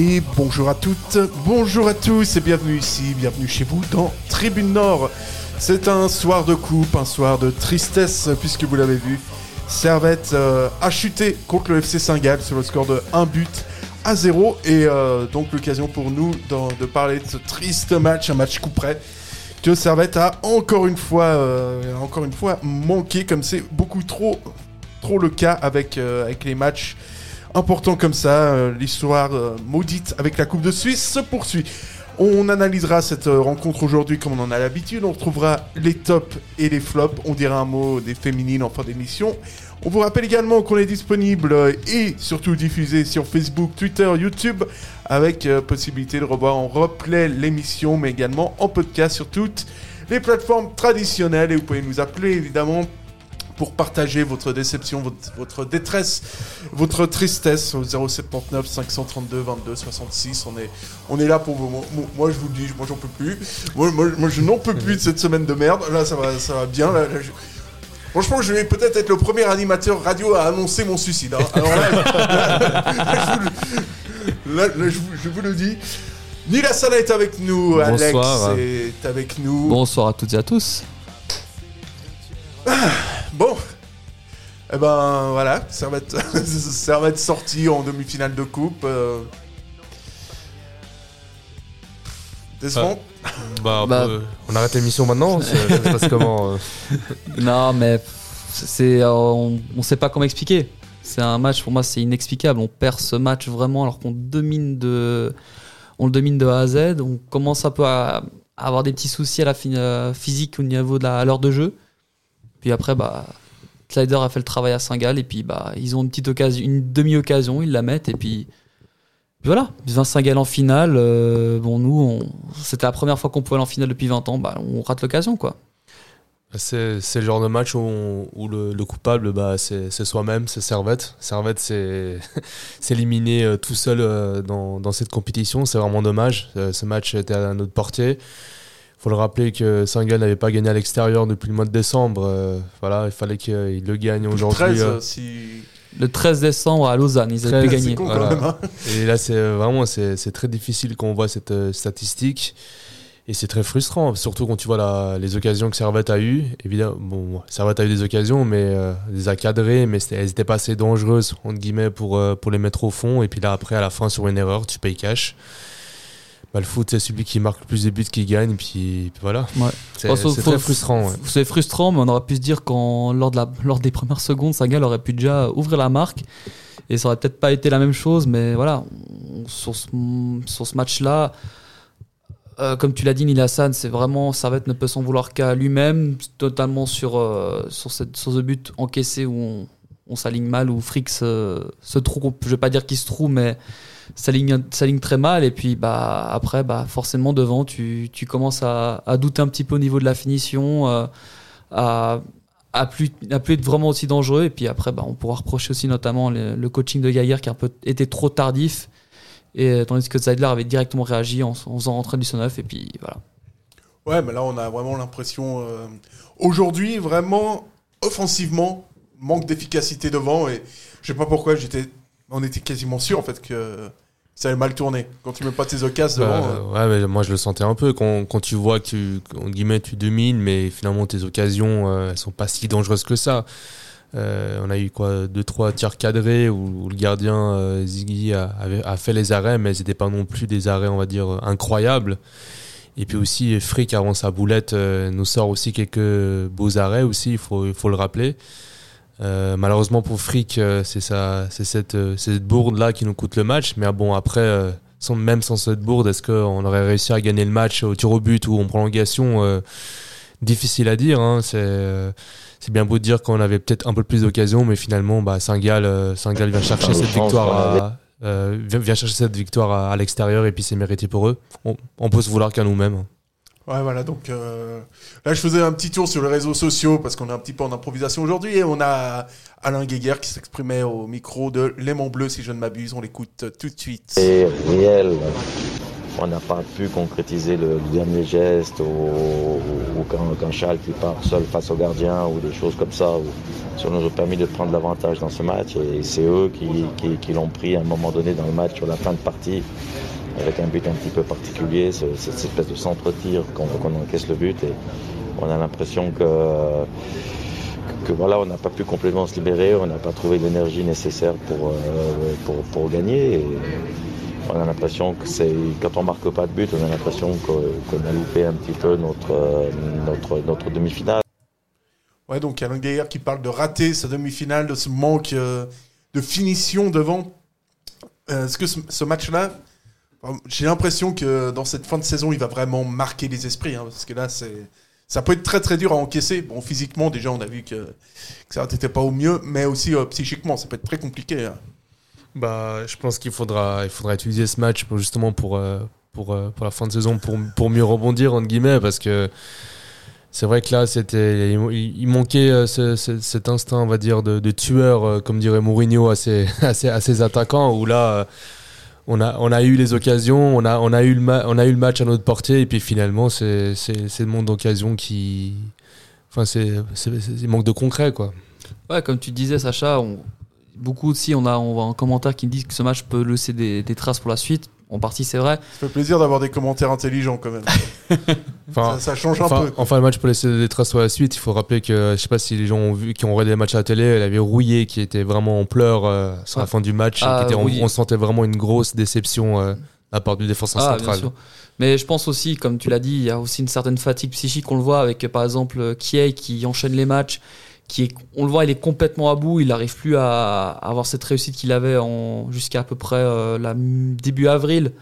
Et bonjour à toutes, bonjour à tous et bienvenue ici, bienvenue chez vous dans Tribune Nord. C'est un soir de coupe, un soir de tristesse puisque vous l'avez vu, Servette euh, a chuté contre le FC Saint-Gall sur le score de 1 but à 0 et euh, donc l'occasion pour nous de parler de ce triste match, un match coup près que Servette a encore une fois, euh, une fois manqué comme c'est beaucoup trop, le cas avec les matchs importants comme ça. Euh, L'histoire euh, maudite avec la Coupe de Suisse se poursuit. On analysera cette euh, rencontre aujourd'hui comme on en a l'habitude. On retrouvera les tops et les flops. On dira un mot des féminines en fin d'émission. On vous rappelle également qu'on est disponible et surtout diffusé sur Facebook, Twitter, YouTube, avec possibilité de revoir en replay l'émission, mais également en podcast sur toutes les plateformes traditionnelles. Et vous pouvez nous appeler évidemment pour partager votre déception, votre, votre détresse, votre tristesse au 079 532 22 66. On est, on est là pour vous. Moi, moi, je vous le dis, moi j'en peux plus. Moi, moi, moi, je n'en peux plus de cette semaine de merde. Là, ça va, ça va bien. Là, là, je- Franchement, je vais peut-être être le premier animateur radio à annoncer mon suicide. hein. Alors là, là, je vous le- là, là, je vous- je vous le dis. Nila Sana est avec nous, Alex Bonsoir. est avec nous. Bonsoir à toutes et à tous. Bon. Eh ben voilà, Servette, Servette sortie en demi-finale de coupe. euh. Décevant. Bah, Bah. euh, on arrête l'émission maintenant Ça ça se passe comment euh Non, mais c'est, euh, on, on sait pas comment expliquer. C'est un match pour moi, c'est inexplicable. On perd ce match vraiment alors qu'on domine de, on le domine de A à Z. On commence un peu à, à avoir des petits soucis à la fin, euh, physique au niveau de la à l'heure de jeu. Puis après, bah, Slider a fait le travail à Saint-Gall et puis bah, ils ont une petite occasion, une demi-occasion, ils la mettent et puis. voilà, Vincent Gall en finale. euh, bon, nous, c'était la première fois qu'on pouvait aller en finale depuis 20 ans. Bah, on rate l'occasion, quoi. C'est le genre de match où, le, le coupable, bah, c'est soi-même, c'est Servette. Servette s'est éliminé euh, tout seul euh, dans, dans cette compétition. C'est vraiment dommage. Ce match était à notre portée. Il faut le rappeler que Saint-Gall n'avait pas gagné à l'extérieur depuis le mois de décembre. Euh, voilà, il fallait qu'il le gagne aujourd'hui. 13, euh. euh, si. Le 13 décembre à Lausanne, ils avaient con Voilà. quand même. hein. Et là, c'est euh, vraiment c'est c'est très difficile quand on voit cette euh, statistique. Et c'est très frustrant, surtout quand tu vois la- les occasions que Servette a eues. Évidemment, bon, Servette a eu des occasions, mais euh, les a cadrées, mais elles n'étaient pas assez dangereuses, entre guillemets, pour, euh, pour les mettre au fond. Et puis là, après, à la fin, sur une erreur, tu payes cash. Bah, le foot, c'est celui qui marque le plus de buts qui gagne, puis, puis voilà. Ouais. C'est Oh, très frustrant. ouais. C'est frustrant, mais on aurait pu se dire qu'en lors, de la, lors des premières secondes, Sagal aurait pu déjà ouvrir la marque. Et ça aurait peut-être pas été la même chose, mais voilà, on- sur ce, sur ce match-là, euh, comme tu l'as dit, Neil Hassan, c'est vraiment, Servette ne peut s'en vouloir qu'à lui-même, totalement sur, euh, sur, cette, sur ce but encaissé où on, on s'aligne mal, où Frick se, se trouve, je vais pas dire qu'il se trouve, mais s'aligne très mal. Et puis bah, après, bah, forcément, devant, tu, tu commences à, à douter un petit peu au niveau de la finition, euh, à, à, plus, être vraiment aussi dangereux. Et puis après, bah, on pourra reprocher aussi notamment le, coaching de Gaillard qui a été trop tardif. Et euh, tandis que Zeidler avait directement réagi en, faisant rentrer du 109 et puis voilà. Ouais, mais là, on a vraiment l'impression. euh, Aujourd'hui, vraiment, offensivement, manque d'efficacité devant. Et je sais pas pourquoi, j'étais, on était quasiment sûr en fait que ça allait mal tourner. Quand tu mets pas tes occasions devant. Bah, euh, ouais, mais moi je le sentais un peu quand, quand tu vois que tu, guillemets, tu domines, mais finalement tes occasions euh, elles sont pas si dangereuses que ça. Euh, on a eu quoi deux trois tirs cadrés où, où le gardien euh, Ziggy a, fait les arrêts, mais c'était pas non plus des arrêts on va dire incroyables. Et puis aussi Frick avant sa boulette nous sort aussi quelques beaux arrêts aussi, il faut il faut le rappeler. Euh, malheureusement pour Frick, euh, c'est ça, c'est cette, euh, cette bourde là qui nous coûte le match. Mais ah bon après, sans, même sans cette bourde, est-ce qu'on aurait réussi à gagner le match au tir au but ou en prolongation Difficile à dire. Hein, c'est bien beau de dire qu'on avait peut-être un peu plus d'occasions, mais finalement, bah, Saint-Gall, vient chercher cette victoire à, vient, vient chercher cette victoire à, à l'extérieur et puis c'est mérité pour eux. On, on peut se vouloir qu'à nous-mêmes. Ouais, voilà, donc euh, là je faisais un petit tour sur les réseaux sociaux parce qu'on est un petit peu en improvisation aujourd'hui et on a Alain Guéguer qui s'exprimait au micro de Léman Bleu, si je ne m'abuse, on l'écoute tout de suite. C'est réel. On n'a pas pu concrétiser le, dernier geste ou, quand, quand Charles qui part seul face au gardien ou des choses comme ça. Ça nous a permis de prendre l'avantage dans ce match et c'est eux qui, qui, qui l'ont pris à un moment donné dans le match sur la fin de partie avec un but un petit peu particulier, ce- cette espèce de centre-tir qu'on encaisse le but et on a l'impression que, voilà, on n'a pas pu complètement se libérer, on n'a pas trouvé l'énergie nécessaire pour, euh, pour, gagner. Et on a l'impression que quand on marque pas de but, on a l'impression qu'on a loupé un petit peu notre, euh, notre, notre demi-finale. Ouais, donc Alain Guéguer qui parle de rater sa demi-finale, de ce manque euh, de finition devant. Est-ce que ce, match-là, j'ai l'impression que dans cette fin de saison, il va vraiment marquer les esprits, hein, parce que là, ça peut être très très dur à encaisser. Bon, physiquement, déjà, on a vu que, ça n'était pas au mieux, mais aussi euh, psychiquement, ça peut être très compliqué. hein. Bah, je pense qu'il faudra, il faudra utiliser ce match pour, justement pour, euh, pour, euh, pour la fin de saison pour, pour mieux rebondir, entre guillemets, parce que c'est vrai que là, il, manquait ce- ce- cet instinct, on va dire, de, tueur, comme dirait Mourinho, à ses, à ses, attaquants, où là, on a, on a eu les occasions, on a, on a, eu, le on a eu le match à notre portée, et puis finalement, c'est, le monde d'occasion qui. Enfin, c'est, manque de concret, quoi. Ouais, comme tu disais, Sacha, beaucoup aussi, on a, on voit un commentaire qui dit que ce match peut laisser des, des traces pour la suite. En partie, c'est vrai. Ça fait plaisir d'avoir des commentaires intelligents quand même. Enfin, ça, ça change un Enfin, peu. enfin, le match pour laisser des traces sur la suite, il faut rappeler que, je sais pas si les gens ont vu, qui ont regardé les matchs à la télé, elle avait Rouillé qui était vraiment en pleurs euh, sur la fin du match. Ah, qui était on sentait vraiment une grosse déception euh, à part du défenseur Ah, bien central. sûr. Mais je pense aussi, comme tu l'as dit, il y a aussi une certaine fatigue psychique. On le voit avec, euh, par exemple, Kiei qui enchaîne les matchs. Qui est, on le voit, il est complètement à bout. Il n'arrive plus à, avoir cette réussite qu'il avait jusqu'à à peu près euh, la, début avril.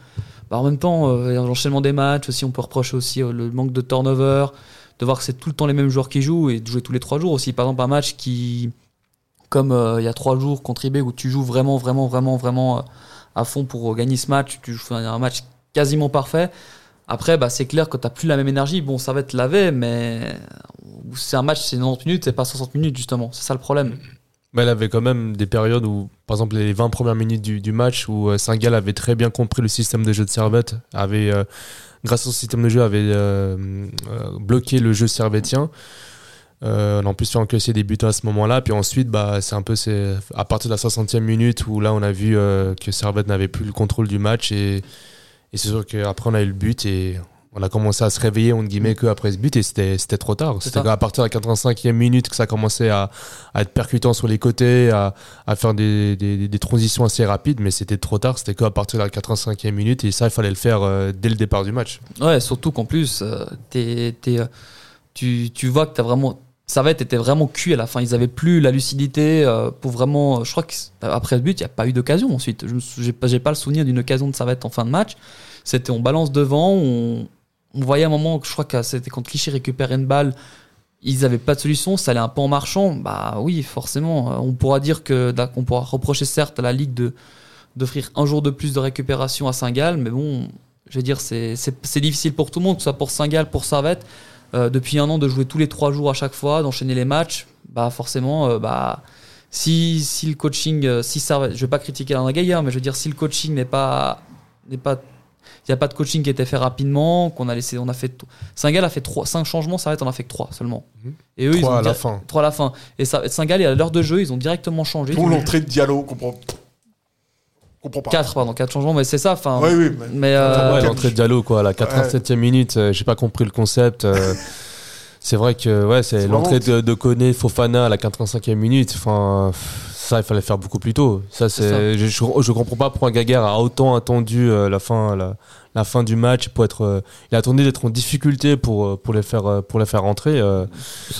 Bah, en même temps, euh, l'enchaînement des matchs aussi, on peut reprocher aussi euh, le manque de turnover, de voir que c'est tout le temps les mêmes joueurs qui jouent et de jouer tous les trois jours aussi. Par exemple, un match qui, comme euh, il y a trois jours contre où tu joues vraiment, vraiment, vraiment, vraiment euh, à fond pour gagner ce match, tu joues un match quasiment parfait. Après, bah, c'est clair que tu plus la même énergie. Bon, ça va être lavé, mais c'est un match, c'est 90 minutes, c'est pas 60 minutes, justement. C'est ça le problème. Mais elle avait quand même des périodes où, par exemple, les 20 premières minutes du, match, où euh, Saint-Gall avait très bien compris le système de jeu de Servette, avait, euh, grâce au système de jeu, avait euh, euh, bloqué le jeu servetien. Euh, on a en plus fait encaisser des buts à ce moment-là. Puis ensuite, bah, c'est un peu à partir de la 60e minute où là, on a vu que Servette n'avait plus le contrôle du match. Et, et c'est sûr qu'après, on a eu le but on a commencé à se réveiller, entre guillemets, que après ce but. Et c'était trop tard. C'était à partir de la 85e minute que ça commençait à, à être percutant sur les côtés, à, à faire des, des, des transitions assez rapides. Mais c'était trop tard. C'était qu'à partir de la 85e minute. Et ça, il fallait le faire euh, dès le départ du match. Ouais, surtout qu'en plus, euh, euh, tu, tu vois que t'as vraiment. Servette était vraiment cuit à la fin. Ils avaient plus la lucidité pour vraiment. Je crois qu'après le but, il n'y a pas eu d'occasion ensuite. Je J'ai pas, pas le souvenir d'une occasion de Servette en fin de match. C'était on balance devant, on, on voyait un moment, je crois que c'était quand Clichy récupère une balle, ils avaient pas de solution, ça allait un peu en marchant. Bah oui, forcément. euh, On pourra dire que on pourra reprocher certes à la Ligue de d'offrir un jour de plus de récupération à Saint-Gall, mais bon, je veux dire, c'est difficile pour tout le monde, que ce soit pour Saint-Gall, pour Servette. Euh, depuis un an, de jouer tous les trois jours à chaque fois, d'enchaîner les matchs, bah forcément, euh, bah si, si le coaching, si Servette, je vais pas critiquer Alain Gaillard, mais je veux dire, si le coaching n'est pas, n'est pas, il n'y a pas de coaching qui a été fait rapidement, qu'on a laissé, on a fait, Saint-Gall a fait trois, cinq changements, en a fait que trois seulement. Mhm. Et eux, ils ont à la fin. Trois à la fin. Et ça- Saint-Gall, à l'heure de jeu, ils ont directement changé. Pour l'entrée de Diallo, on comprend. on comprend pas. 4 pardon, quatre changements, mais c'est ça. Enfin, Oui, oui, mais- mais euh, Ouais, l'entrée de Diallo, quoi, à la 87e minute, euh, j'ai pas compris le concept. euh, c'est vrai que ouais, c'est l'entrée de, de Koné, Fofana à la 85e minute. Enfin, ça, il fallait faire beaucoup plus tôt. Ça, C'est je, je, je comprends pas pourquoi Gaguerre a autant attendu euh, la fin, la, la fin du match pour être. euh, il a attendu d'être en difficulté pour euh, pour les faire pour les faire rentrer. euh.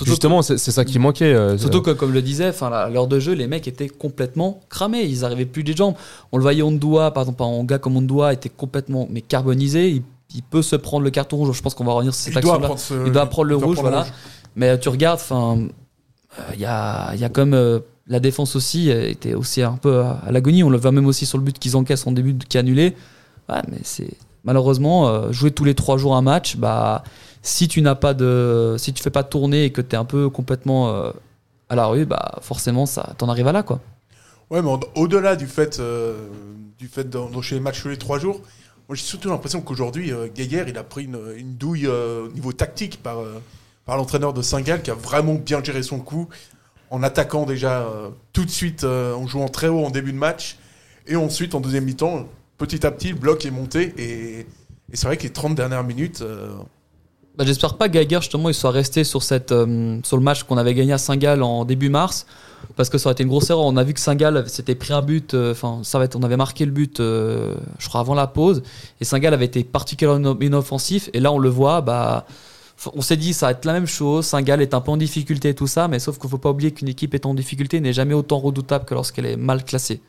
Justement, c'est, ça qui manquait. euh, surtout que, comme je le disais, enfin, à l'heure de jeu, les mecs étaient complètement cramés. Ils arrivaient plus des jambes. On le voyait Ondoa, par exemple, un gars comme Ondoa était complètement mais carbonisé. Il, il peut se prendre le carton rouge. Je pense qu'on va revenir sur cette action-là. Il doit prendre le rouge, voilà. rouge. Mais tu regardes, enfin, euh, il y a, il y a comme euh, la défense aussi était aussi un peu à, l'agonie. On le voit même aussi sur le but qu'ils encaissent en début qui est annulé. Mais c'est malheureusement, euh, jouer tous les trois jours un match, bah, si tu n'as pas de, si tu fais pas tourner et que tu es un peu complètement euh, à la rue, bah, forcément, ça, t'en arrives à là, quoi. Ouais, mais au-delà du fait, euh, du fait d'en- d'enchaîner les matchs tous les trois jours, moi j'ai surtout l'impression qu'aujourd'hui, Geiger, il a pris une, douille au niveau tactique par, par l'entraîneur de Saint-Gall qui a vraiment bien géré son coup en attaquant déjà euh, tout de suite, euh, en jouant très haut en début de match. Et ensuite, en deuxième mi-temps, petit à petit, le bloc est monté. Et, c'est vrai que les 30 dernières minutes, euh, Bah, J'espère pas que Geiger justement il soit resté sur cette sur le match qu'on avait gagné à Saint-Gall en début mars parce que ça aurait été une grosse erreur. On a vu que Saint-Gall s'était pris un but, enfin on avait marqué le but, je crois avant la pause et Saint-Gall avait été particulièrement inoffensif et là on le voit, bah on s'est dit ça va être la même chose. Saint-Gall est un peu en difficulté et tout ça, mais sauf qu'il faut pas oublier qu'une équipe est en difficulté n'est jamais autant redoutable que lorsqu'elle est mal classée.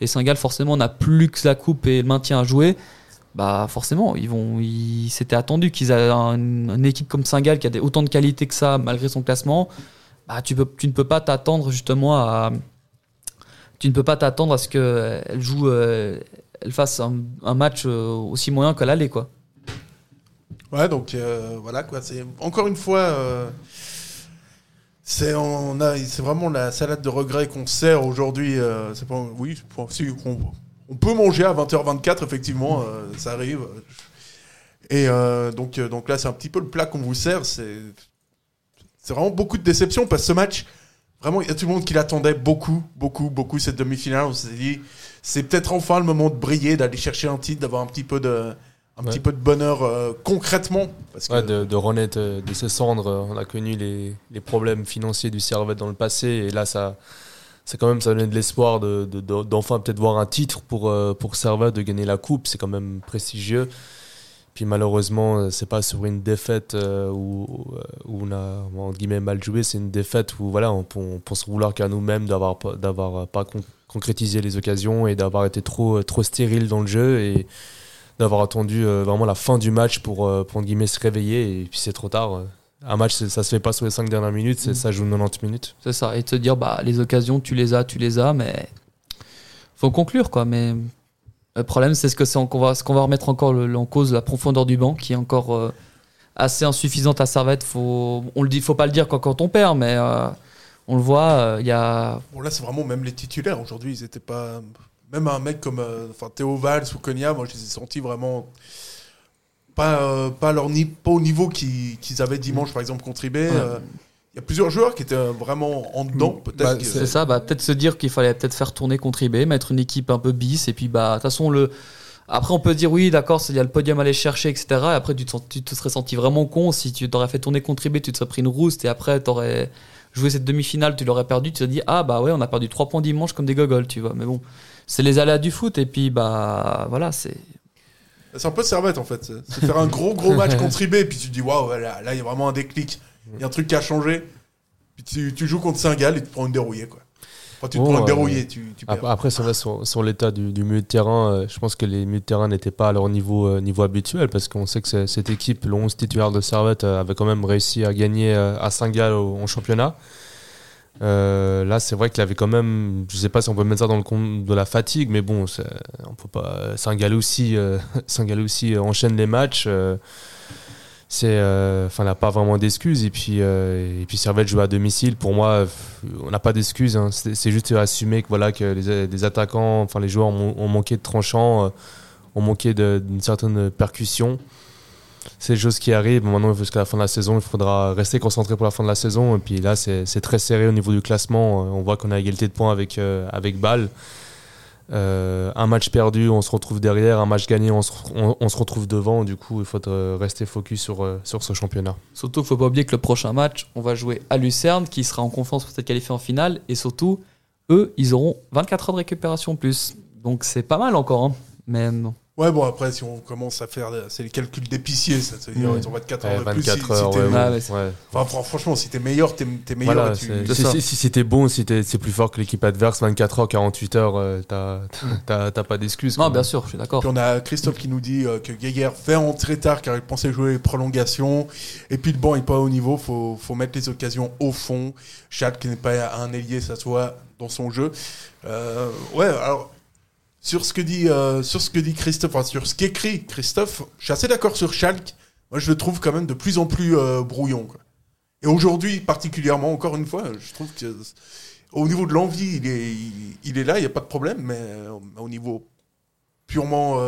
Et Saint-Gall forcément n'a plus que la coupe et le maintien à jouer bah forcément, ils vont, ils, c'était attendu qu'ils aient un- une équipe comme Saint-Gall qui a autant de qualité que ça malgré son classement. Bah, tu, peux, tu ne peux pas t'attendre justement à, tu ne peux pas t'attendre à ce qu'elle joue, euh, elle fasse un, un match euh, aussi moyen qu'à l'aller quoi. Ouais, donc euh, voilà quoi. C'est encore une fois, euh, c'est on a, c'est vraiment la salade de regrets qu'on sert aujourd'hui. euh, c'est pas, oui, on, peut manger à 20h24 effectivement, ça arrive. Et donc, donc là, c'est un petit peu le plat qu'on vous sert. C'est, c'est vraiment beaucoup de déception parce que ce match, vraiment, il y a tout le monde qui l'attendait beaucoup, beaucoup, beaucoup cette demi-finale. On s'est dit, c'est peut-être enfin le moment de briller, d'aller chercher un titre, d'avoir un petit peu de un Ouais. petit peu de bonheur euh, concrètement. Parce que, Ouais, de, de renaître euh, de ses cendres. euh, On a connu les, les problèmes financiers du Servette dans le passé. Et là, ça, c'est quand même, ça donne de l'espoir de, de- de- d'enfin peut-être voir un titre pour, euh, pour Servette, de gagner la coupe. C'est quand même prestigieux. Puis malheureusement, c'est pas sur une défaite où, où on a entre guillemets mal joué. C'est une défaite où voilà, on, on pense vouloir qu'à nous-mêmes d'avoir pas, d'avoir pas con- concrétisé les occasions et d'avoir été trop, trop stérile dans le jeu. Et, d'avoir attendu euh, vraiment la fin du match pour, euh, pour entre guillemets, se réveiller et puis c'est trop tard. euh. Un match, ça se fait pas sur les 5 dernières minutes, c'est- ça joue 90 minutes. C'est ça. Et se dire, bah, les occasions, tu les as, tu les as, mais faut conclure, quoi. Mais le problème, c'est ce que c'est qu'on va, ce qu'on va remettre encore le- en cause, la profondeur du banc, qui est encore euh, assez insuffisante à Servette. Faut, on le dit, faut pas le dire quand, quand on perd, mais euh, on le voit, euh, il y a. Bon, là, c'est vraiment même les titulaires. Aujourd'hui, ils étaient pas. Même un mec comme euh, enfin, Théo Valls ou Konya, moi, je les ai sentis vraiment. Pas, euh, pas, leur ni- pas au niveau qu'ils avaient dimanche, par exemple, contre IB. euh, Il y a plusieurs joueurs qui étaient vraiment en dedans, peut-être. Bah, que- C'est ça, bah, peut-être se dire qu'il fallait peut-être faire tourner contre mettre une équipe un peu bis, et puis bah, de toute façon, le. Après, on peut dire oui, d'accord, il y a le podium à aller chercher, etc. Et après, tu te, sens- tu te serais senti vraiment con si tu t'aurais fait tourner contre tu te serais pris une rouste, et après, tu aurais joué cette demi-finale, tu l'aurais perdu, tu te dit, ah bah ouais, on a perdu 3 points dimanche comme des gogoles, tu vois. Mais bon, c'est les aléas du foot, et puis bah voilà, c'est. C'est un peu servette, en fait. C'est faire un gros, gros match contre IB, puis tu te dis, waouh, là, là, il y a vraiment un déclic. Il y a un truc qui a changé. Puis tu, tu joues contre Saint-Gall et tu te prends une dérouillée, quoi. Enfin, tu te Bon, prends une euh, dérouillée, tu, tu perds. Après, sur, sur, sur l'état du, du milieu de terrain, euh, je pense que les milieux de terrain n'étaient pas à leur niveau, euh, niveau habituel parce qu'on sait que cette équipe, le 11 titulaire de Servette, euh, avait quand même réussi à gagner euh, à Saint-Gall en championnat. Euh, là, c'est vrai qu'il avait quand même, je sais pas si on peut mettre ça dans le compte de la fatigue, mais bon, on peut pas. Saint-Gall aussi, euh, Saint-Gall aussi euh, enchaîne les matchs. euh, c'est, euh, enfin, n'a pas vraiment d'excuses. Et puis, et puis Servette joue à domicile. Pour moi, on n'a pas d'excuses. hein. C'est, juste assumer que voilà que les, attaquants, enfin les joueurs ont, ont manqué de tranchants, euh, ont manqué d'une certaine percussion. C'est des choses qui arrivent. Maintenant, jusqu'à la fin de la saison, il faudra rester concentré pour la fin de la saison. Et puis là, c'est, très serré au niveau du classement. Euh, On voit qu'on a égalité de points avec, euh, avec Bâle. Euh, un match perdu, on se retrouve derrière. Un match gagné, on se, on- se retrouve devant. Du coup, il faut euh, rester focus sur, sur ce championnat. Surtout qu'il faut pas oublier que le prochain match, on va jouer à Lucerne, qui sera en confiance pour être qualifié en finale, et surtout, eux, ils auront 24 heures de récupération en plus. Donc c'est pas mal encore, hein. mais non. Ouais, bon, après, si on commence à faire. C'est les calculs d'épicier, ça. veut dire Ouais. ils ont 24 Ouais, heures de plus. 24 si- si heures, t'es- ouais, Ah, ouais, ouais, c'est- ouais. Enfin, fran- franchement, si t'es meilleur, t'es t'es meilleur. Voilà, et tu- c'est- C'est si, si, si c'était bon, si t'es si plus fort que l'équipe adverse, 24 heures, 48 heures, euh, t'as t'as- t'as pas d'excuses. Non, quoi. bien sûr, je suis d'accord. Puis on a Christophe qui nous dit euh, que Geiger fait entrer tard car il pensait jouer les prolongations. Et puis le banc est pas au niveau, faut, faut mettre les occasions au fond. Schalke qui n'est pas un ailier, ça soit dans son jeu. Euh, ouais, alors sur ce que dit, euh, sur ce que dit Christophe, sur ce qu'écrit Christophe, je suis assez d'accord sur Schalke. Moi, je le trouve quand même de plus en plus euh, brouillon. Et aujourd'hui, particulièrement, encore une fois, je trouve que au niveau de l'envie, il est, là, il n'y a pas de problème, mais euh, au niveau purement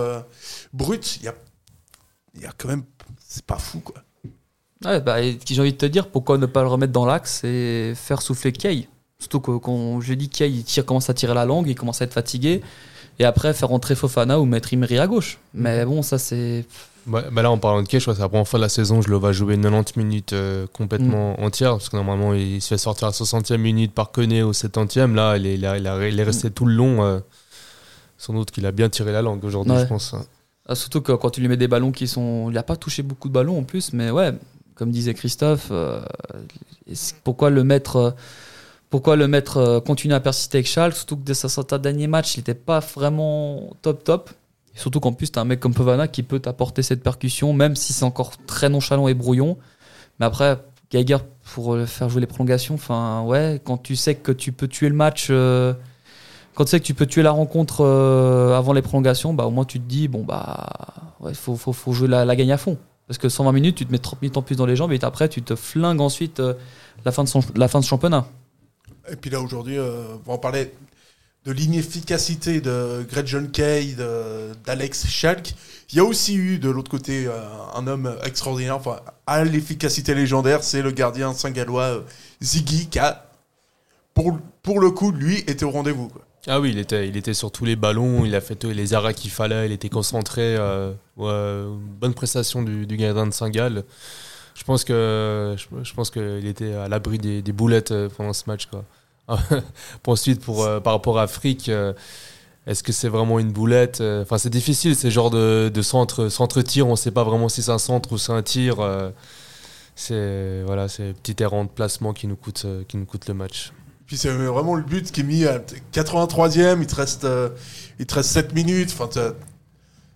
brut, il y a, quand même, c'est pas fou quoi. Bah, j'ai envie de te dire, pourquoi ne pas le remettre dans l'axe et faire souffler Kay Surtout que quand j'ai dit Kay, il tire, commence à tirer la langue, il commence à être fatigué. Et après, faire rentrer Fofana ou mettre Imri à gauche. Mais bon, ça, c'est. Bah, bah là, en parlant de crois que c'est la première fois de la saison, je le vois jouer 90 minutes euh, complètement entières, parce que normalement, il se fait sortir à 60e minute par Koné au 70e. Là, il est, il a- il a- il est resté tout le long. euh, sans doute qu'il a bien tiré la langue aujourd'hui, Ouais. je pense. Ah, surtout que quand tu lui mets des ballons qui sont. Il n'a pas touché beaucoup de ballons en plus, mais ouais, comme disait Christophe, euh, pourquoi le mettre. Pourquoi le mettre euh, continuer à persister avec Schalke Surtout que de sa dernier match, il n'était pas vraiment top top. Surtout qu'en plus, tu as un mec comme Povana qui peut t'apporter cette percussion, même si c'est encore très nonchalant et brouillon. Mais après, Geiger, pour euh, faire jouer les prolongations, enfin, ouais, quand tu sais que tu peux tuer le match. euh, quand tu sais que tu peux tuer la rencontre avant les prolongations, bah, au moins tu te dis, bon, bah, il faut, faut, faut jouer la, gagne à fond. Parce que 120 minutes, tu te mets 30 minutes en plus dans les jambes et après, tu te flingues ensuite la, fin de la fin de championnat. Et puis là, aujourd'hui, euh, on parler de l'inefficacité de Gretchen Kay, d'Alex Schalk. Il y a aussi eu de l'autre côté euh, un homme extraordinaire, enfin, à l'efficacité légendaire, c'est le gardien saint-gallois euh, Ziggy qui a, pour, pour le coup, lui, était au rendez-vous. Ah oui, il était, il était sur tous les ballons, il a fait les arrêts qu'il fallait, il était concentré. euh, bonne prestation du, du gardien de Saint-Gall. Je pense que je, pense qu'il était à l'abri des, boulettes euh, pendant ce match. Quoi. ensuite, euh, par rapport à Frick, euh, est-ce que c'est vraiment une boulette Enfin, c'est difficile, ces genres de, centre, centre-tir, on ne sait pas vraiment si c'est un centre ou c'est un tir. c'est voilà, c'est petit errant de placement qui nous coûte, qui nous coûte le match. Puis c'est vraiment le but qui est mis à 83e, il te reste, il te reste 7 minutes,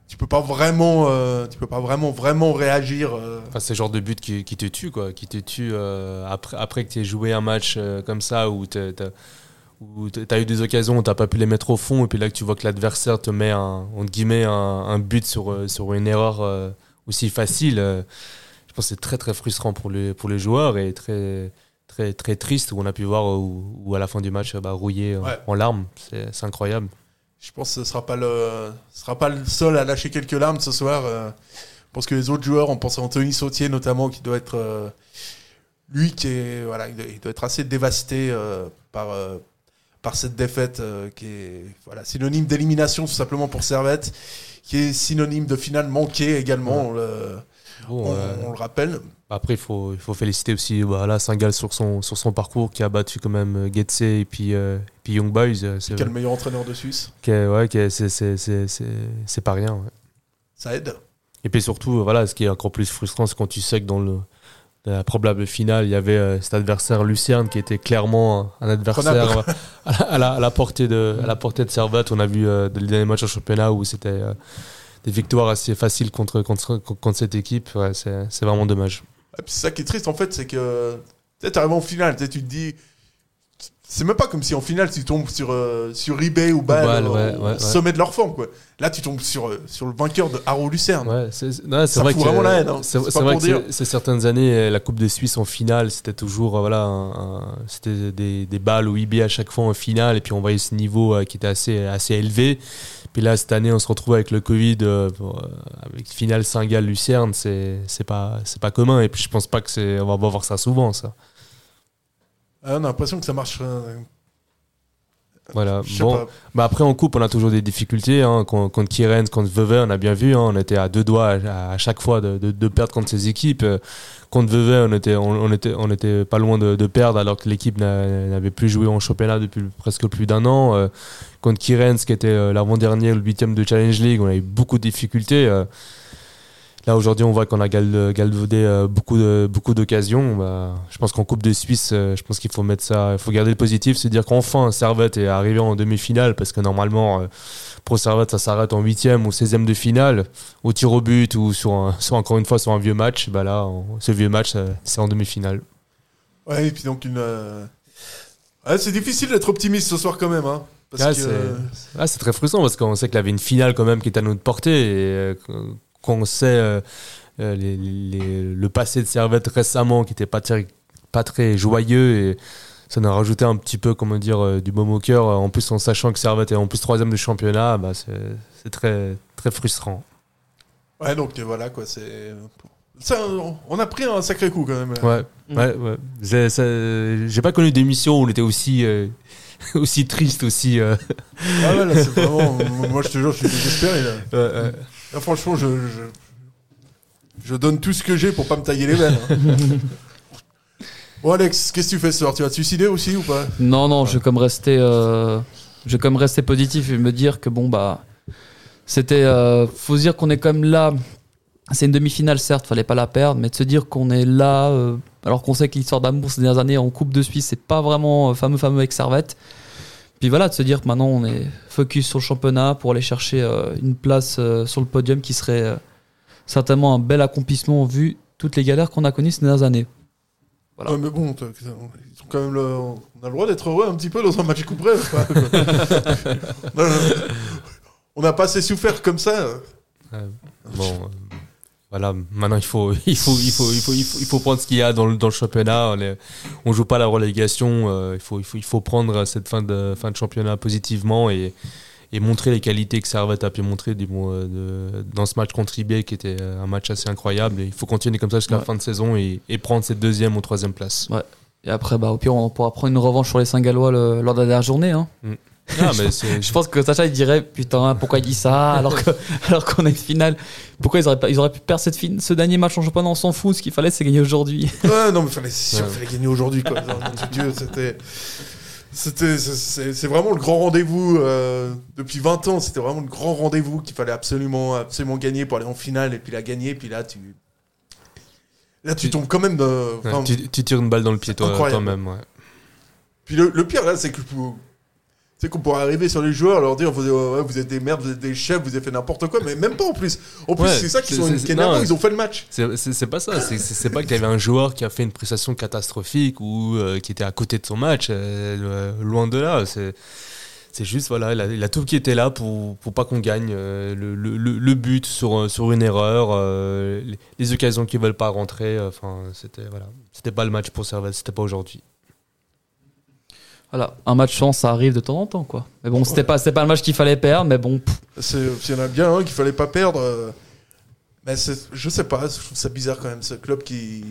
tu peux pas vraiment, euh, tu peux pas vraiment, vraiment réagir. euh. Enfin, c'est le genre de but qui, qui te tue, quoi. Qui te tue euh, après, après que tu aies joué un match comme ça où tu as eu des occasions où tu pas pu les mettre au fond et puis là que tu vois que l'adversaire te met un, entre guillemets, un, un but sur, sur une erreur aussi facile. je pense que c'est très très frustrant pour les, pour les joueurs et très, très, très triste où on a pu voir où, où à la fin du match bah, rouillé Ouais. en larmes. C'est incroyable. Je pense que ce sera pas le, sera pas le seul à lâcher quelques larmes ce soir. euh. Je pense que les autres joueurs, on pense à Anthony Sautier notamment, qui doit être, euh, lui qui est, voilà, il doit, être assez dévasté euh, par, par cette défaite qui est, voilà, synonyme d'élimination tout simplement pour Servette, qui est synonyme de finale manquée également. On, le, Bon, on- euh, on le rappelle. Après, il faut, il faut féliciter aussi voilà, Saint-Gall sur son, sur son parcours qui a battu quand même euh, Getse et puis, euh, puis Young Boys. euh, C'est Quel le meilleur entraîneur de Suisse ouais, c'est- c'est- c'est- c'est- c'est pas rien. ouais. Ça aide. Et puis surtout, voilà, ce qui est encore plus frustrant, c'est quand tu sais que dans, le, dans la probable finale, il y avait euh, cet adversaire Lucerne qui était clairement un adversaire à la, à la- à la portée de, à la portée de Servette. On a vu euh, dans les derniers matchs en championnat où c'était des victoires assez faciles contre, contre, contre cette équipe. Ouais, c'est vraiment dommage. Et puis c'est ça qui est triste en fait, c'est que tu arrives en finale, tu te dis. C'est même pas comme si en finale tu tombes sur, euh, sur eBay ou Bâle ouais, ouais, ouais. sommet de leur forme. Quoi. Là tu tombes sur, euh, sur le vainqueur de Haro Lucerne. Ouais, c'est c'est- non, c'est Ça vrai fout que vraiment la haine, hein. c'est C'est vrai que certaines années euh, la Coupe de Suisse en finale, c'était toujours euh, voilà, un- un- c'était des, des balles ou IB à chaque fois en finale et puis on voyait ce niveau euh, qui était assez assez élevé. Puis là cette année on se retrouve avec le Covid euh, euh, avec finale Saint-Gall Lucerne, c'est c'est pas c'est pas commun et puis je pense pas que c'est on va voir ça souvent ça. Ah, on a l'impression que ça marche. Voilà. Bon, pas. Bah après en coupe on a toujours des difficultés hein. contre, Kierens, contre Vevey on a bien vu hein. on était à deux doigts à, à chaque fois de, de- de perdre contre ces équipes Euh, contre Vevey on était on, on était on était pas loin de, de perdre alors que l'équipe n'a- n'avait plus joué en championnat depuis presque plus d'un an Euh, contre Kierens qui était euh, l'avant-dernier le huitième de Challenge League on a eu beaucoup de difficultés Euh, Là aujourd'hui, on voit qu'on a gal- galvaudé euh, beaucoup de beaucoup d'occasions. Bah, je pense qu'en Coupe de Suisse, euh, je pense qu'il faut mettre ça, il faut garder le positif, se dire qu'enfin Servette est arrivé en demi-finale parce que normalement euh, pour Servette ça s'arrête en huitième ou 16e de finale au tir au but ou sur, un- sur encore une fois sur un vieux match. Bah là, on- ce vieux match, c'est en demi-finale. Ouais, et puis donc une. euh, ouais, c'est difficile d'être optimiste ce soir quand même. Hein. Parce Ah, que, c'est- Ah, c'est très frustrant parce qu'on sait qu'il y avait une finale quand même qui est à notre portée et qu'on sait euh, euh, les- les- le passé de Servette récemment qui n'était pas, très- pas très joyeux et ça nous a rajouté un petit peu comment dire euh, du baume au cœur en plus en sachant que Servette est en plus troisième du championnat bah, c'est c'est très très frustrant Ouais, donc voilà quoi, c'est. Ça, on- a pris un sacré coup quand même. ouais ouais ouais J'ai- pas connu d'émission où on était aussi euh, aussi triste aussi euh, Ah ouais, là, c'est vraiment. moi, je te jure, je suis désespéré là. Là, franchement, je, je, je donne tout ce que j'ai pour pas me tailler les veines. hein. bon, Alex, qu'est-ce que tu fais ce soir? Tu vas te suicider aussi ou pas? Non, non, je vais comme rester, euh, je vais comme rester positif et me dire que bon bah, c'était, euh, faut se dire qu'on est quand même là. C'est une demi-finale certes, fallait pas la perdre, mais de se dire qu'on est là, euh, alors qu'on sait que l'histoire d'amour ces dernières années en Coupe de Suisse, c'est pas vraiment euh, fameux fameux avec Servette. Puis voilà, de se dire que maintenant on est focus sur le championnat pour aller chercher euh, une place euh, sur le podium qui serait euh, certainement un bel accomplissement vu toutes les galères qu'on a connues ces dernières années. Voilà. Ouais, mais bon, t'as- ils ont quand même le- on a le droit d'être heureux un petit peu dans un match couperé. on n'a pas assez souffert comme ça. Ouais. Bon, euh, voilà, maintenant il faut, il faut, il faut, il faut, il faut, il faut prendre ce qu'il y a dans le, dans le championnat. On, est, on joue pas la relégation. euh, il faut, il faut, il faut prendre cette fin de, fin de championnat positivement et, et montrer les qualités que Servette a pu montrer du, bon, euh, de- dans ce match contre IB qui était euh, un match assez incroyable. Et il faut continuer comme ça jusqu'à la Ouais. fin de saison et, et prendre cette deuxième ou troisième place. Et après, bah, au pire, on pourra prendre une revanche sur les Saint-Gallois le- lors de la dernière journée. Hein. Mais Je pense que Sacha il dirait putain pourquoi il dit ça alors que alors qu'on est finale pourquoi ils auraient pas ils auraient pu perdre cette fin- ce dernier match en championnat on s'en fout ce qu'il fallait c'est gagner aujourd'hui Ouais, non, mais fallait, sûr, Ouais. fallait gagner aujourd'hui. quoi. Dieu, c'était. C'est- vraiment le grand rendez-vous euh, depuis 20 ans. C'était vraiment le grand rendez-vous qu'il fallait absolument, absolument gagner pour aller en finale et puis la gagner. Puis là, tu, là, tu Tu- tombes quand même. De, ouais, enfin, tu, tu tires une balle dans le pied toi, toi-même. Ouais. Puis le, le pire là, c'est que c'est qu'on pourrait arriver sur les joueurs, leur dire vous, ouais, vous êtes des merdes, vous êtes des chefs, vous avez fait n'importe quoi, mais même pas en plus. En plus, Ouais, c'est ça qui c'est- sont c'est- non, ils ont fait le match. C'est- C'est c'est pas ça, c'est- c'est c'est pas qu'il y avait un joueur qui a fait une prestation catastrophique ou euh, qui était à côté de son match, euh, lo- loin de là. C'est c'est juste, voilà, il a, il a tout qui était là pour, pour pas qu'on gagne. euh, le, le- le- le but sur, sur une erreur, euh, les, les occasions qui veulent pas rentrer, euh, enfin, c'était voilà, c'était pas le match pour Servette, c'était pas aujourd'hui. Voilà un match chance ça arrive de temps en temps quoi mais bon c'était pas c'était pas le match qu'il fallait perdre mais bon S'il y en a bien un qu'il fallait pas perdre. euh, Mais c'est- je sais pas, je trouve ça bizarre quand même, ce club qui.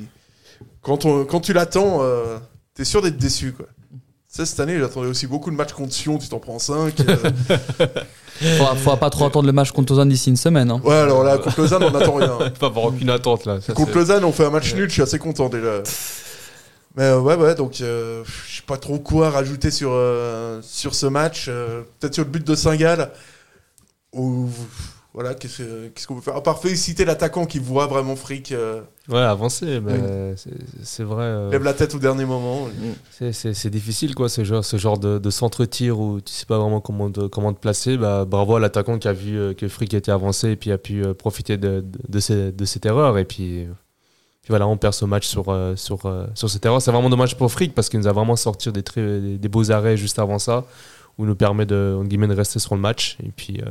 Quand, on, quand tu l'attends, euh, t'es sûr d'être déçu, quoi. Tu sais, cette année, j'attendais aussi beaucoup de matchs contre Sion, tu t'en prends 5. faudra, faudra pas trop attendre le match contre Lausanne d'ici une semaine hein. ouais, alors là, contre Lausanne, on n'attend rien. Pas avoir aucune attente là. ça, Contre Lausanne, on fait un match nul, je suis assez content déjà. Mais euh, ouais, ouais, donc euh, je sais pas trop quoi rajouter sur, euh, sur ce match. euh, Peut-être sur le but de Saint-Gall. Ou voilà, qu'est-ce que- qu'est-ce qu'on peut faire? À part féliciter l'attaquant qui voit vraiment fric, euh, Ouais, avancer, mais c'est- c'est vrai. euh, lève la tête au dernier moment. C'est- C'est difficile, quoi, ce genre, ce genre de, de centre-tir où tu sais pas vraiment comment te, comment te placer. Bah, bravo à l'attaquant qui a vu que Frick était avancé et puis a pu profiter de, de, de ces- de cette erreur. Et puis, puis voilà, on perd ce match sur, euh, sur, euh, sur cette erreur. C'est vraiment dommage pour Frick parce qu'il nous a vraiment sorti des, très, des, des beaux arrêts juste avant ça où il nous permet de, entre guillemets, de rester sur le match. Et puis, euh,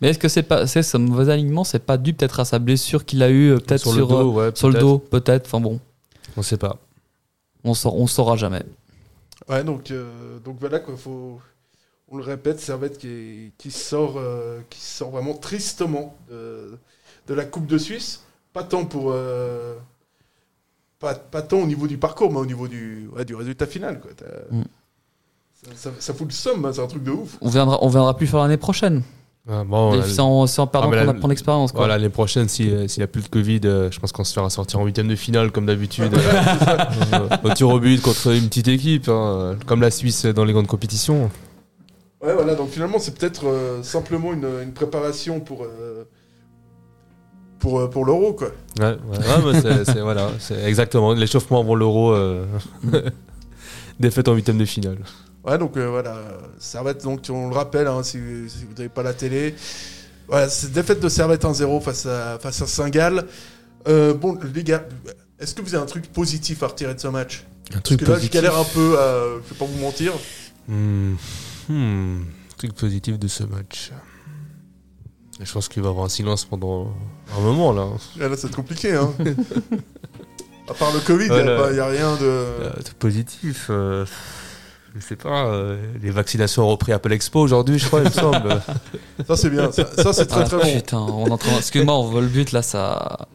mais est-ce que c'est pas c'est ce mauvais alignement c'est pas dû peut-être à sa blessure qu'il a eu euh, peut-être sur, sur, le dos, ouais, sur le peut-être. dos peut-être enfin bon On sait pas. on saura, on saura jamais Ouais, donc, euh, donc voilà, quoi, faut, on le répète, Servette qui, qui, sort, euh, qui sort vraiment tristement de, de la Coupe de Suisse. Pas tant pour. euh, pas, pas tant au niveau du parcours, mais au niveau du, ouais, du résultat final. Quoi. Mm. Ça, ça- ça fout le somme, hein, c'est un truc de ouf. on viendra on viendra plus faire l'année prochaine Ah, bon, Et c'est en, en perdant Ah, qu'on l'expérience quoi Voilà, l'année prochaine, si, euh, s'il n'y a plus de Covid, euh, je pense qu'on se fera sortir en huitième de finale, comme d'habitude. euh, au tir au but contre une petite équipe, hein, comme la Suisse dans les grandes compétitions. Ouais, voilà, donc finalement, c'est peut-être euh, simplement une, une préparation pour, euh, pour, euh, pour l'euro, quoi. Ouais, ouais, ouais, c'est, voilà, c'est exactement l'échauffement avant l'euro. euh, défaite en huitième de finale. Ouais, donc euh, voilà, Servette, donc on le rappelle, hein, si, si vous n'avez pas la télé. Voilà, c'est défaite de Servette 1-0 face à, face à Saint-Gall. Euh, bon, les gars, est-ce que vous avez un truc positif à retirer de ce match? Un Parce que là, je galère un peu à. Je vais pas vous mentir. Hmm. Hmm. Truc positif de ce match. Je pense qu'il va y avoir un silence pendant un moment là. Ah, là, c'est compliqué, hein. à part le Covid, il Voilà. n'y a, rien de. Euh, tout positif. euh, je sais pas. euh, les vaccinations ont repris Apple Expo aujourd'hui, je crois, il me semble. Ça, c'est bien. Ça, ça, c'est très Ah, très bon. Putain, on est en train. Excuse-moi, on voit le but là, ça.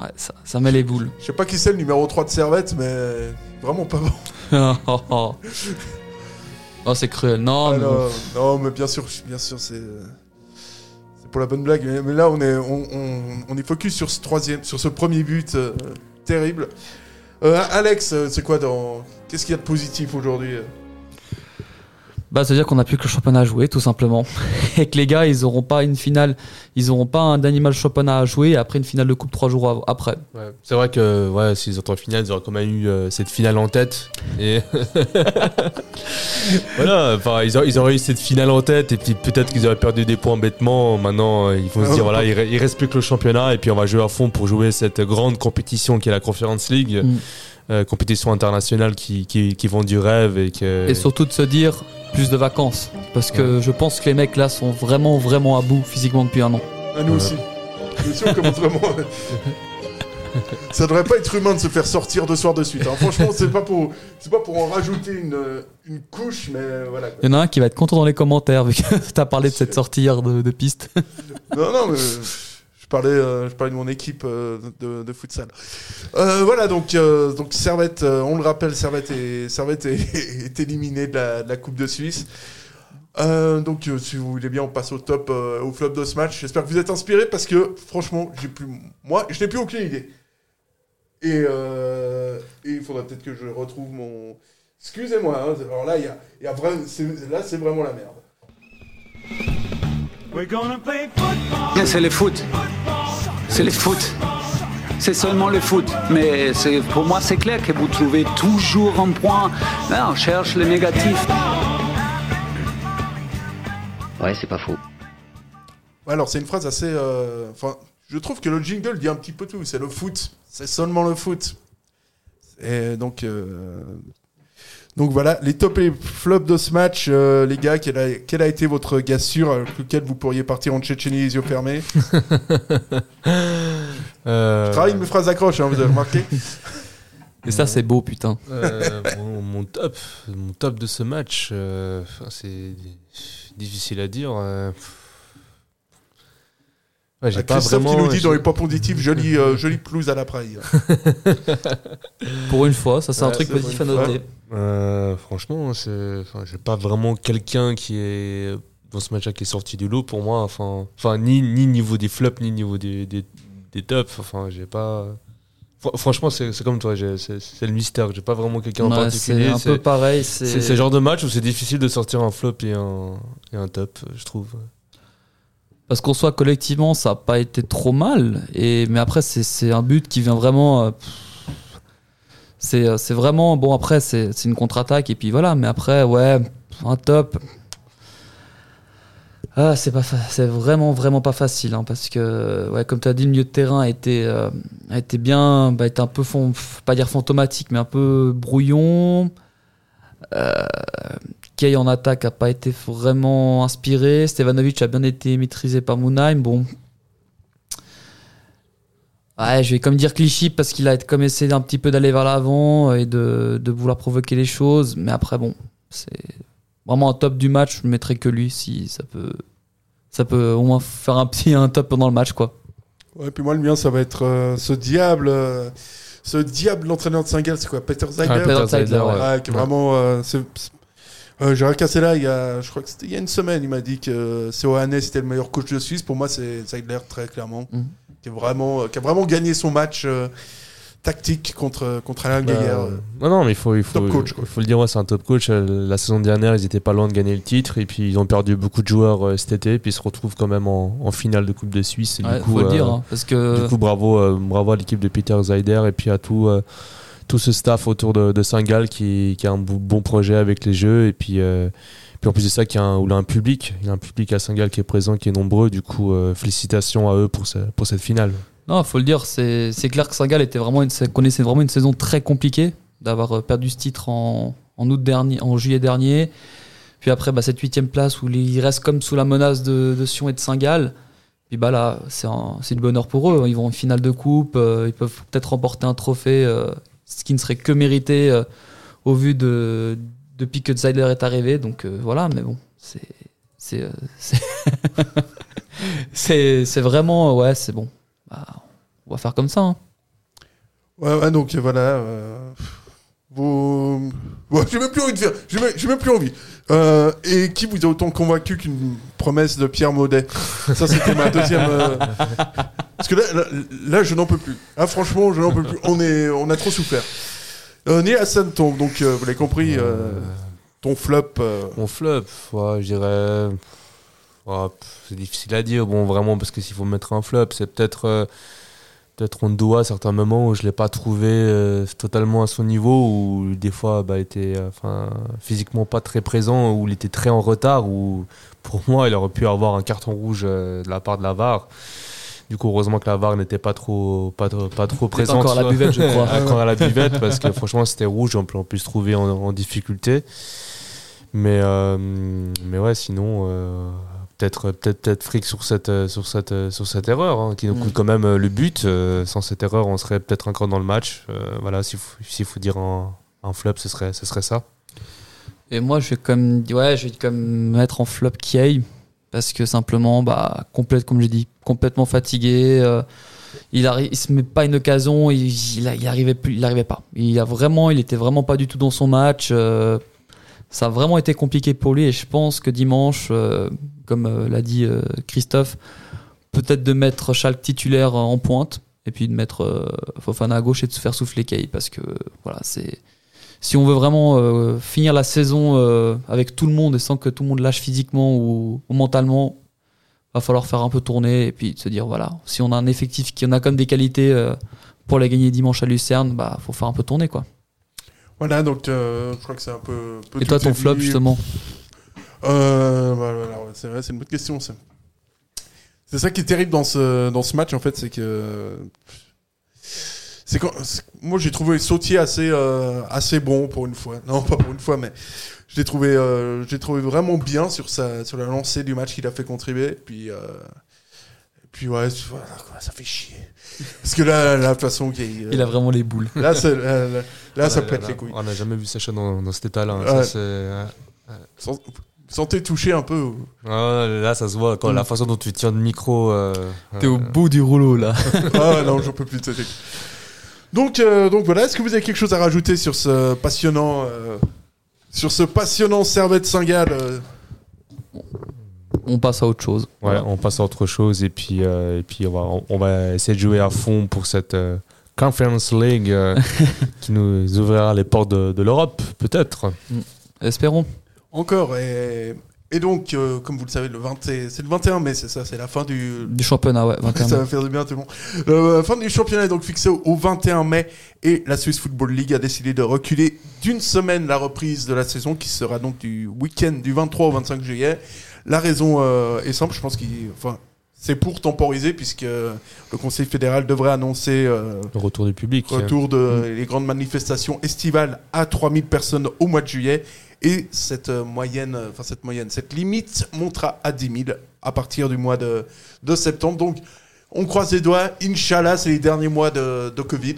Ouais, ça, ça met les boules. Je sais pas qui c'est le numéro 3 de Servette, mais vraiment pas bon. oh, oh. Oh, c'est cruel. Non, Ah, mais bon. non, non, mais bien sûr, bien sûr, c'est. Pour la bonne blague. Mais, là, on est, on, est focus sur ce troisième, sur ce premier but euh, terrible. Euh, Alex, euh, c'est quoi dans. Qu'est-ce qu'il y a de positif aujourd'hui Bah, c'est-à-dire qu'on n'a plus que le championnat à jouer, tout simplement. Et que les gars, ils auront pas une finale, ils auront pas un animal championnat à jouer et après une finale de coupe trois jours après. Ouais, C'est vrai que ouais, s'ils étaient en finale, ils auraient quand même eu euh, cette finale en tête. Et voilà, enfin, ils, auraient, ils auraient eu cette finale en tête et puis peut-être qu'ils auraient perdu des points bêtement. Maintenant, euh, ils vont se dire voilà, il, il reste plus que le championnat et puis on va jouer à fond pour jouer cette grande compétition qui est la Conference League, Mm. Euh, compétition internationale qui, qui, qui vend du rêve et que. Et surtout de se dire plus de vacances. Parce que je pense que les mecs là sont vraiment, vraiment à bout physiquement depuis un an. Ah, nous Ouais. aussi. Nous aussi, on commence vraiment. Ça devrait pas être humain de se faire sortir deux soirs de suite. hein. Franchement, c'est pas pour, c'est pas pour en rajouter une, une couche, mais voilà. quoi. Il y en a un qui va être content dans les commentaires vu que t'as parlé de cette sortie hier de, de piste. Non, non, mais parlais, euh, je parlais de mon équipe euh, de, de futsal. Euh, voilà, donc, donc Servette, on le rappelle, Servette est, Servette est, est éliminé de la, Coupe de Suisse. Donc, si vous voulez bien, on passe au top, au flop de ce match. J'espère que vous êtes inspirés parce que, franchement, j'ai plus, moi, je n'ai plus aucune idée. Et, il faudrait peut-être que je retrouve mon. Excusez-moi, hein, alors là, y a, y a vraiment, là, c'est vraiment la merde. C'est le foot. C'est le foot. C'est seulement le foot. Mais c'est- pour moi, c'est clair que vous trouvez toujours un point. Là, on cherche le négatif. Ouais, c'est pas faux. Ouais, alors c'est une phrase assez. euh, Enfin, je trouve que le jingle dit un petit peu tout. C'est le foot. C'est seulement le foot. Et donc, euh, donc voilà, les top et flops de ce match, euh, les gars. Quel a, quel a été votre gars sûr avec lequel vous pourriez partir en Tchétchénie les yeux fermés Euh, Je travaille mes phrases accroches, hein, vous avez remarqué Et ça, c'est beau, putain. Euh, mon, mon top, mon top de ce match, euh, c'est difficile à dire. Ouais, j'ai pas Christophe vraiment. qui nous dit dans les points positifs, jolie, euh, jolie pelouse à la praille. Pour une fois, ça c'est un Ouais, truc c'est positif à pour une noter. Euh, franchement, c'est, enfin, j'ai pas vraiment quelqu'un qui est dans ce match-là qui est sorti du lot pour moi. Enfin, enfin ni ni niveau des flops ni niveau des des, des tops. Enfin, j'ai pas. Fr- Franchement, c'est c'est comme toi, j'ai- c'est c'est le mystère. J'ai pas vraiment quelqu'un en Ouais, particulier. c'est un peu pareil. C'est C'est c'est le genre de match où c'est difficile de sortir un flop et un, et un top, je trouve. Parce qu'en soit collectivement, ça n'a pas été trop mal. Et, mais après, c'est un but qui vient vraiment. euh, euh, c'est vraiment. Bon, après, c'est une contre-attaque. Et puis voilà. Mais après, ouais, un top. Ah, c'est pas c'est vraiment vraiment pas facile hein, parce que ouais comme tu as dit le milieu de terrain a été euh, a été bien bah, était un peu fon- pas dire fantomatique mais un peu brouillon euh, Kay en attaque a pas été vraiment inspiré Stevanovic a bien été maîtrisé par Moonheim bon Ouais, je vais comme dire cliché parce qu'il a comme essayé un petit peu d'aller vers l'avant et de, de vouloir provoquer les choses. Mais après, bon, c'est vraiment un top du match. Je ne mettrai que lui si ça peut, ça peut au moins faire un petit un top pendant le match, quoi. Ouais, puis moi, le mien, ça va être euh, ce diable. euh, ce diable, l'entraîneur de Saint-Gall, c'est quoi Peter Zeider Ah, Peter Zeider, ouais. Ouais, qui est vraiment. euh, c'est- euh, J'ai recassé là, il y a, je crois que c'était il y a une semaine, il m'a dit que Seoane était le meilleur coach de Suisse. Pour moi, c'est Zeider, très clairement. Mhm. Qui, est vraiment, euh, qui a vraiment gagné son match euh, tactique contre, contre Alain Bah, Gaillard. non, non, mais il faut, il faut, Top coach, quoi. il faut le dire, ouais, c'est un top coach. Euh, La saison dernière, ils étaient pas loin de gagner le titre et puis ils ont perdu beaucoup de joueurs euh, cet été, puis ils se retrouvent quand même en, en finale de Coupe de Suisse. Et Ouais, du coup, faut le euh, dire, hein, parce que Du coup, bravo, euh, bravo à l'équipe de Peter Zeider et puis à tout, euh, tout ce staff autour de, de Saint-Gall qui, a un bon, projet avec les jeux. Et puis, euh, puis en plus de ça, qui a il a un public. Il y a un public à Saint-Gall qui est présent, qui est nombreux. Du coup, euh, félicitations à eux pour, ce- pour cette finale. Non, faut le dire, c'est clair que Saint-Gall connaissait vraiment une saison très compliquée d'avoir euh, perdu ce titre en, en août dernier, en juillet dernier. Puis après, bah, cette huitième place où ils restent comme sous la menace de, Sion et de Saint-Gall. Puis bah là, c'est du bonheur pour eux. Ils vont en finale de coupe, ils peuvent peut-être remporter un trophée, ce qui ne serait que mérité euh, au vu de depuis que Zeiler est arrivé. Donc euh, voilà, mais bon, c'est c'est euh, c'est- vraiment ouais, c'est bon. Bah, on va faire comme ça. hein. Ouais, ouais, donc voilà. Vous... ouais, j'ai même plus envie de faire. J'ai même, même plus envie. Et qui vous a autant convaincu qu'une promesse de Pierre Maudet? Ça, c'était ma deuxième. Parce que là, là, je n'en peux plus. Ah, franchement, je n'en peux plus. On, est, on a trop souffert. Euh, Né Hassan, ton, donc, euh, vous l'avez compris, euh, ton flop. Mon flop, je dirais. pff, c'est difficile à dire, bon, vraiment, parce que s'il faut mettre un flop, c'est peut-être. Peut-être Ondoa à certains moments où je l'ai pas trouvé totalement à son niveau, où des fois bah, il était physiquement pas très présent, où il était très en retard, où pour moi il aurait pu avoir un carton rouge de la part de la VAR. Du coup, heureusement que la VAR n'était pas trop, pas, pas trop présente. encore à la buvette, je crois. encore à la buvette, parce que franchement c'était rouge, on peut, on peut se trouver en, en difficulté. Mais, euh, mais ouais, sinon, euh, peut-être peut-être peut-être fric sur cette, sur cette, sur cette erreur, hein, qui nous coûte Mm. quand même euh, le but. Euh, sans cette erreur, on serait peut-être encore dans le match. Voilà, s'il faut, dire un, un flop, ce serait, ce serait ça. Et moi, je vais comme, ouais, je vais comme mettre en flop Kiei parce que simplement, bah, complète, comme j'ai dit, complètement fatigué. euh, il il se met pas une occasion, il, il, il pas. Il a vraiment, il était vraiment pas du tout dans son match. euh, ça a vraiment été compliqué pour lui et je pense que dimanche, euh, comme l'a dit Christophe, peut-être de mettre Schalke titulaire en pointe et puis de mettre Fofana à gauche et de se faire souffler Kay parce que voilà, c'est si on veut vraiment euh, finir la saison euh, avec tout le monde et sans que tout le monde lâche physiquement ou, ou mentalement, va falloir faire un peu tourner et puis se dire voilà, si on a un effectif qui en a comme des qualités euh, pour la gagner dimanche à Lucerne, bah faut faire un peu tourner quoi. Voilà, donc je crois que c'est un peu. peu Et toi ton flop justement voilà, c'est vrai, c'est une bonne question. ça. C'est ça qui est terrible dans ce, dans ce match, en fait, c'est que. C'est quand, c'est- moi, j'ai trouvé Sautier assez, euh, assez bon pour une fois. Non, pas pour une fois, mais je l'ai trouvé, euh, je l'ai trouvé vraiment bien sur, sa, sur la lancée du match qu'il a fait contribuer. Puis, euh, puis ouais, c'est- voilà, quoi, ça fait chier. Parce que là, la façon qu'il. Il a vraiment les boules. Là, c'est- là, là, là, ça Là, pète là, les couilles. On n'a jamais vu Sacha dans, dans cet état-là. hein. Ouais. Ça, c'est- ouais. Sans- Sentez toucher un peu. Là, ça se voit. Quand Mm. La façon dont tu tiens le micro. euh, T'es au bout du rouleau là. ah non, j'en peux plus. Donc, euh, donc voilà, est-ce que vous avez quelque chose à rajouter sur ce passionnant, euh, sur ce passionnant Servette Saint-Gall euh, On passe à autre chose. Ouais, Voilà. on passe à autre chose et puis, euh, et puis on, va, on, on va essayer de jouer à fond pour cette euh, Conference League euh, qui nous ouvrira les portes de, de l'Europe, peut-être. Espérons. Encore et, et donc, euh, comme vous le savez, le 20 et- c'est le 21 mai, c'est ça, c'est la fin du. Du championnat, ouais. 21 Ça va faire du bien à tout le monde. Euh, la fin du championnat est donc fixée au, au 21 mai et la Swiss Football League a décidé de reculer d'une semaine la reprise de la saison qui sera donc du week-end du 23 au 25 juillet. La raison euh, est simple, je pense qu'il, enfin, c'est pour temporiser puisque le Conseil fédéral devrait annoncer euh, Le retour du public. retour de les grandes manifestations estivales à 3000 personnes au mois de juillet et cette euh, moyenne, euh, enfin cette moyenne, cette limite montera à 10 000 à partir du mois de, de septembre. Donc on croise les doigts, Inch'Allah, c'est les derniers mois de, de Covid.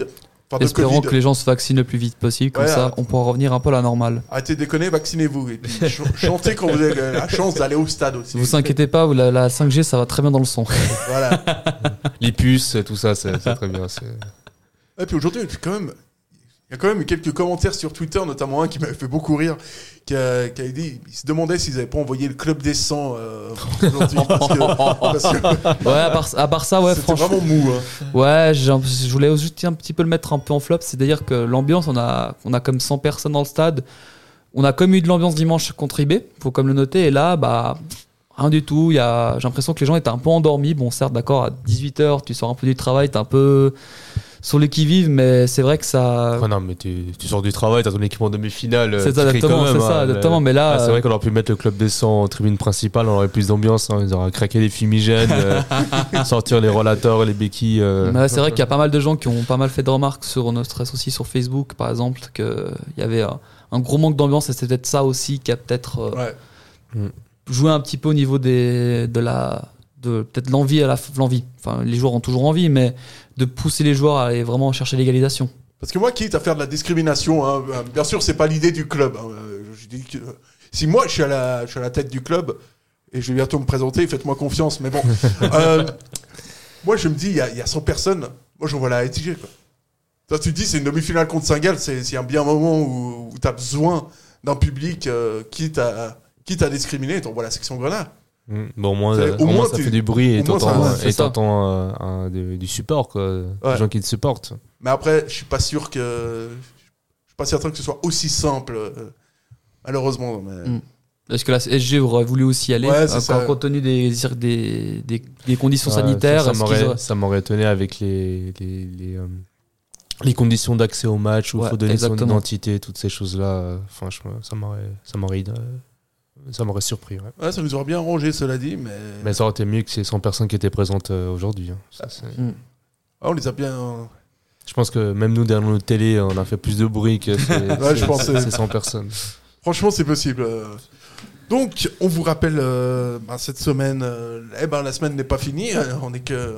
Enfin, de Espérons Covid. que les gens se vaccinent le plus vite possible, comme Ouais, ça ouais. on pourra revenir un peu à la normale. Arrêtez de déconner, vaccinez-vous. Et puis ch- chantez quand vous avez la chance d'aller au stade aussi. Ne vous inquiétez pas, la, la 5G ça va très bien dans le son. Voilà. Les puces, tout ça, c'est très bien. Et puis aujourd'hui, quand même, il y a quand même eu quelques commentaires sur Twitter, notamment un qui m'avait fait beaucoup rire, qui, a, qui avait dit, il se demandait s'ils n'avaient pas envoyé le club des 100 euh, aujourd'hui. parce que- parce que Ouais, à part, à part ça, ouais, franchement. vraiment mou. hein. Ouais, je voulais juste un petit peu le mettre un peu en flop. C'est-à-dire que l'ambiance, on a, on a comme 100 personnes dans le stade. On a comme eu de l'ambiance dimanche contre IB, faut comme le noter. Et là, bah, rien du tout. A, j'ai l'impression que les gens étaient un peu endormis. Bon, certes, d'accord, à 18h, tu sors un peu du travail, t'es un peu sur les qui-vive, mais c'est vrai que ça. Ah non, mais tu, tu sors du travail, t'as ton équipement demi-finale. C'est ça, exactement, c'est ça, hein. exactement, mais là, Ah, c'est euh, vrai qu'on aurait pu mettre le club des 100 en tribune principale, on aurait plus d'ambiance, hein. ils auraient craqué les fumigènes, euh, sortir les relateurs, les béquilles. euh. C'est vrai qu'il y a pas mal de gens qui ont pas mal fait de remarques sur notre stress aussi sur Facebook, par exemple, qu'il y avait un, un gros manque d'ambiance et c'est peut-être ça aussi qui a peut-être euh, Ouais. Mm. jouer un petit peu au niveau des, de la, de peut-être l'envie à la, l'envie. Enfin, les joueurs ont toujours envie, mais de pousser les joueurs à aller vraiment chercher l'égalisation. Parce que moi, quitte à faire de la discrimination, hein, euh, bien sûr, c'est pas l'idée du club. hein, euh, je dis que, si moi, je suis, à la, je suis à la tête du club, et je vais bientôt me présenter, faites-moi confiance, mais bon. Euh, moi, je me dis, il y, a- il y a 100 personnes, moi, j'envoie la. Quoi. Toi, tu te dis, c'est une demi-finale contre Saint-Gall, c'est un bien moment où, tu as besoin d'un public, euh, quitte, à, quitte à discriminer, t'envoies la section Grenade. Mm. Bon, au moins, euh, au moins, moins, ça tu- fait du bruit et t'entends euh, du, du support, quoi. Ouais. Des gens qui te supportent. Mais après, je suis pas sûr que. Je suis pas certain que ce soit aussi simple, euh, malheureusement. mais- Mm. Est-ce que la SG aurait voulu aussi y aller Ouais, c'est euh, compte tenu des, des, des, des conditions Ouais, sanitaires Ça, m'aurait- auraient- ça m'aurait étonné avec les, les, les, euh, les conditions d'accès au match où il Ouais, faut donner son exactement. identité, toutes ces choses-là. euh, Franchement, ça m'aurait, ça m'aurait, surpris. ouais. Ouais, ça nous aurait bien arrangé, cela dit, mais. Mais ça aurait été mieux que ces 100 personnes qui étaient présentes euh, aujourd'hui. hein. Ça, Mm. Ah, on les a bien. Je pense que même nous, derrière nos télé, on a fait plus de bruit que ces, Ouais, je ces- pensais. ces 100 personnes. Franchement, c'est possible. euh. Donc, on vous rappelle, euh, ben, cette semaine, euh, eh ben, la semaine n'est pas finie. euh, On est que,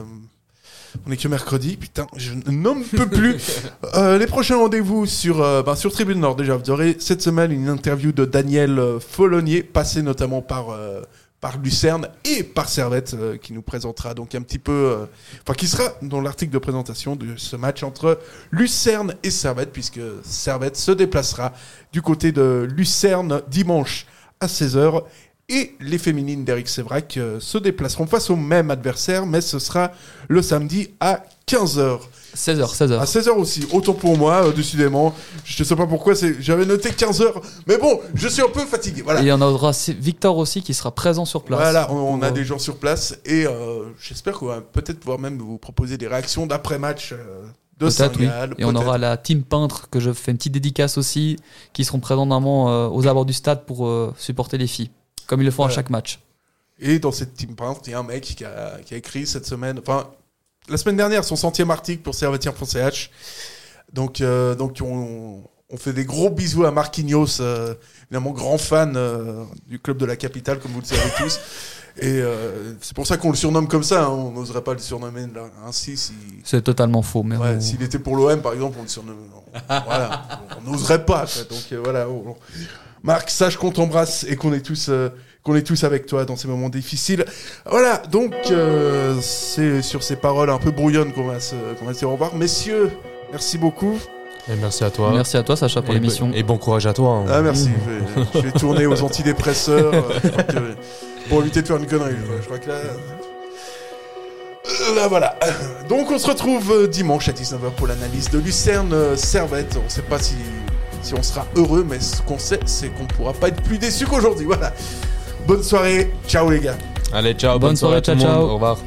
on est que mercredi. Putain, je n'en peux plus. Euh, les prochains rendez-vous sur, euh, ben, sur Tribune Nord. Déjà, vous aurez cette semaine une interview de Daniel euh, Follonier, passé notamment par. euh, par Lucerne et par Servette qui nous présentera donc un petit peu enfin qui sera dans l'article de présentation de ce match entre Lucerne et Servette puisque Servette se déplacera du côté de Lucerne dimanche à 16h et les féminines d'Eric Sévrac euh, se déplaceront face au même adversaire mais ce sera le samedi à 15h. 16h, 16h. À 16h aussi, autant pour moi, euh, décidément. Je ne sais pas pourquoi, j'avais noté 15h, mais bon, je suis un peu fatigué. Voilà. Et il y en aura Victor aussi qui sera présent sur place. Voilà, on, on a des gens sur place et euh, j'espère qu'on va peut-être pouvoir même vous proposer des réactions d'après-match euh, de Peut-être, oui. Saint-Gall. Et on aura la team peintre que je fais une petite dédicace aussi, qui seront présents normalement aux abords du stade pour supporter les filles, comme ils le font à chaque match. Et dans cette team peintre, il y a un mec qui a, qui a écrit cette semaine, enfin, la semaine dernière, son centième article pour servetien.ch. Donc, euh, donc on, on fait des gros bisous à Marquinhos, euh, évidemment grand fan euh, du club de la capitale, comme vous le savez tous. Et euh, c'est pour ça qu'on le surnomme comme ça. hein. On n'oserait pas le surnommer là, ainsi si. C'est totalement faux. Mais Ouais, on- s'il était pour l'OM, par exemple, on le surnomme. voilà, on n'oserait pas. quoi. Donc euh, voilà. on- on- Marc, sache qu'on t'embrasse et qu'on est tous, euh, qu'on est tous avec toi dans ces moments difficiles. Voilà. Donc euh, c'est sur ces paroles un peu brouillonnes qu'on va se, qu'on va se dire au revoir, messieurs. Merci beaucoup. Et merci à toi. Merci à toi, Sacha, pour l'émission. Et bon courage à toi. hein. Ah merci. Je vais, je vais tourner aux antidépresseurs euh, je crois que- pour éviter de faire une connerie. Je crois, je crois que là. Euh, Là voilà. Donc on se retrouve euh, dimanche à 19h pour l'analyse de Lucerne euh, Servette. On ne sait pas si, si on sera heureux, mais ce qu'on sait, c'est qu'on pourra pas être plus déçu qu'aujourd'hui. Voilà. Bonne soirée. Ciao les gars. Allez, ciao. Bonne Bonne, soirée, soirée, à tout le ciao, monde. ciao. Au revoir.